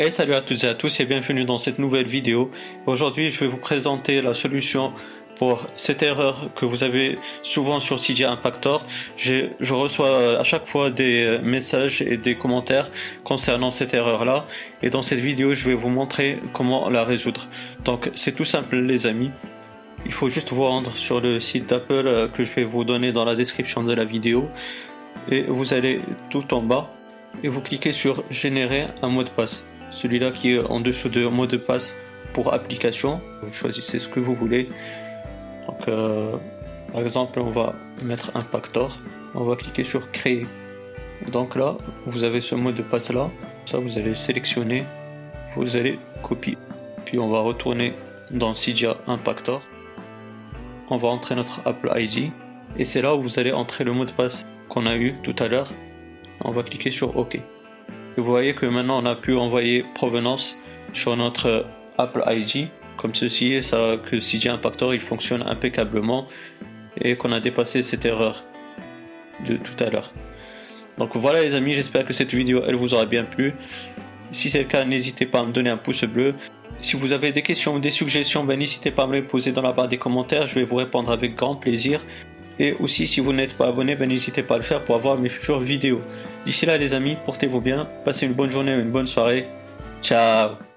Et salut à toutes et à tous et bienvenue dans cette nouvelle vidéo. Aujourd'hui, je vais vous présenter la solution pour cette erreur que vous avez souvent sur CJ Impactor. Je, je reçois euh, à chaque fois des euh, messages et des commentaires concernant cette erreur-là. Et dans cette vidéo, je vais vous montrer comment la résoudre. Donc, c'est tout simple, les amis. Il faut juste vous rendre sur le site d'Apple euh, que je vais vous donner dans la description de la vidéo. Et vous allez tout en bas et vous cliquez sur générer un mot de passe celui-là qui est en dessous de mot de passe pour application. Vous choisissez ce que vous voulez. Donc, euh, par exemple, on va mettre un Pactor. On va cliquer sur créer. Donc là, vous avez ce mot de passe là. Ça, vous allez sélectionner. Vous allez copier. Puis on va retourner dans Cydia Impactor. On va entrer notre Apple ID. Et c'est là où vous allez entrer le mot de passe qu'on a eu tout à l'heure. On va cliquer sur OK vous voyez que maintenant on a pu envoyer provenance sur notre Apple ID comme ceci et ça que CJ Impactor il fonctionne impeccablement et qu'on a dépassé cette erreur de tout à l'heure. Donc voilà les amis, j'espère que cette vidéo elle vous aura bien plu. Si c'est le cas, n'hésitez pas à me donner un pouce bleu. Si vous avez des questions ou des suggestions, ben, n'hésitez pas à me les poser dans la barre des commentaires, je vais vous répondre avec grand plaisir. Et aussi, si vous n'êtes pas abonné, ben, n'hésitez pas à le faire pour avoir mes futures vidéos. D'ici là, les amis, portez-vous bien, passez une bonne journée ou une bonne soirée. Ciao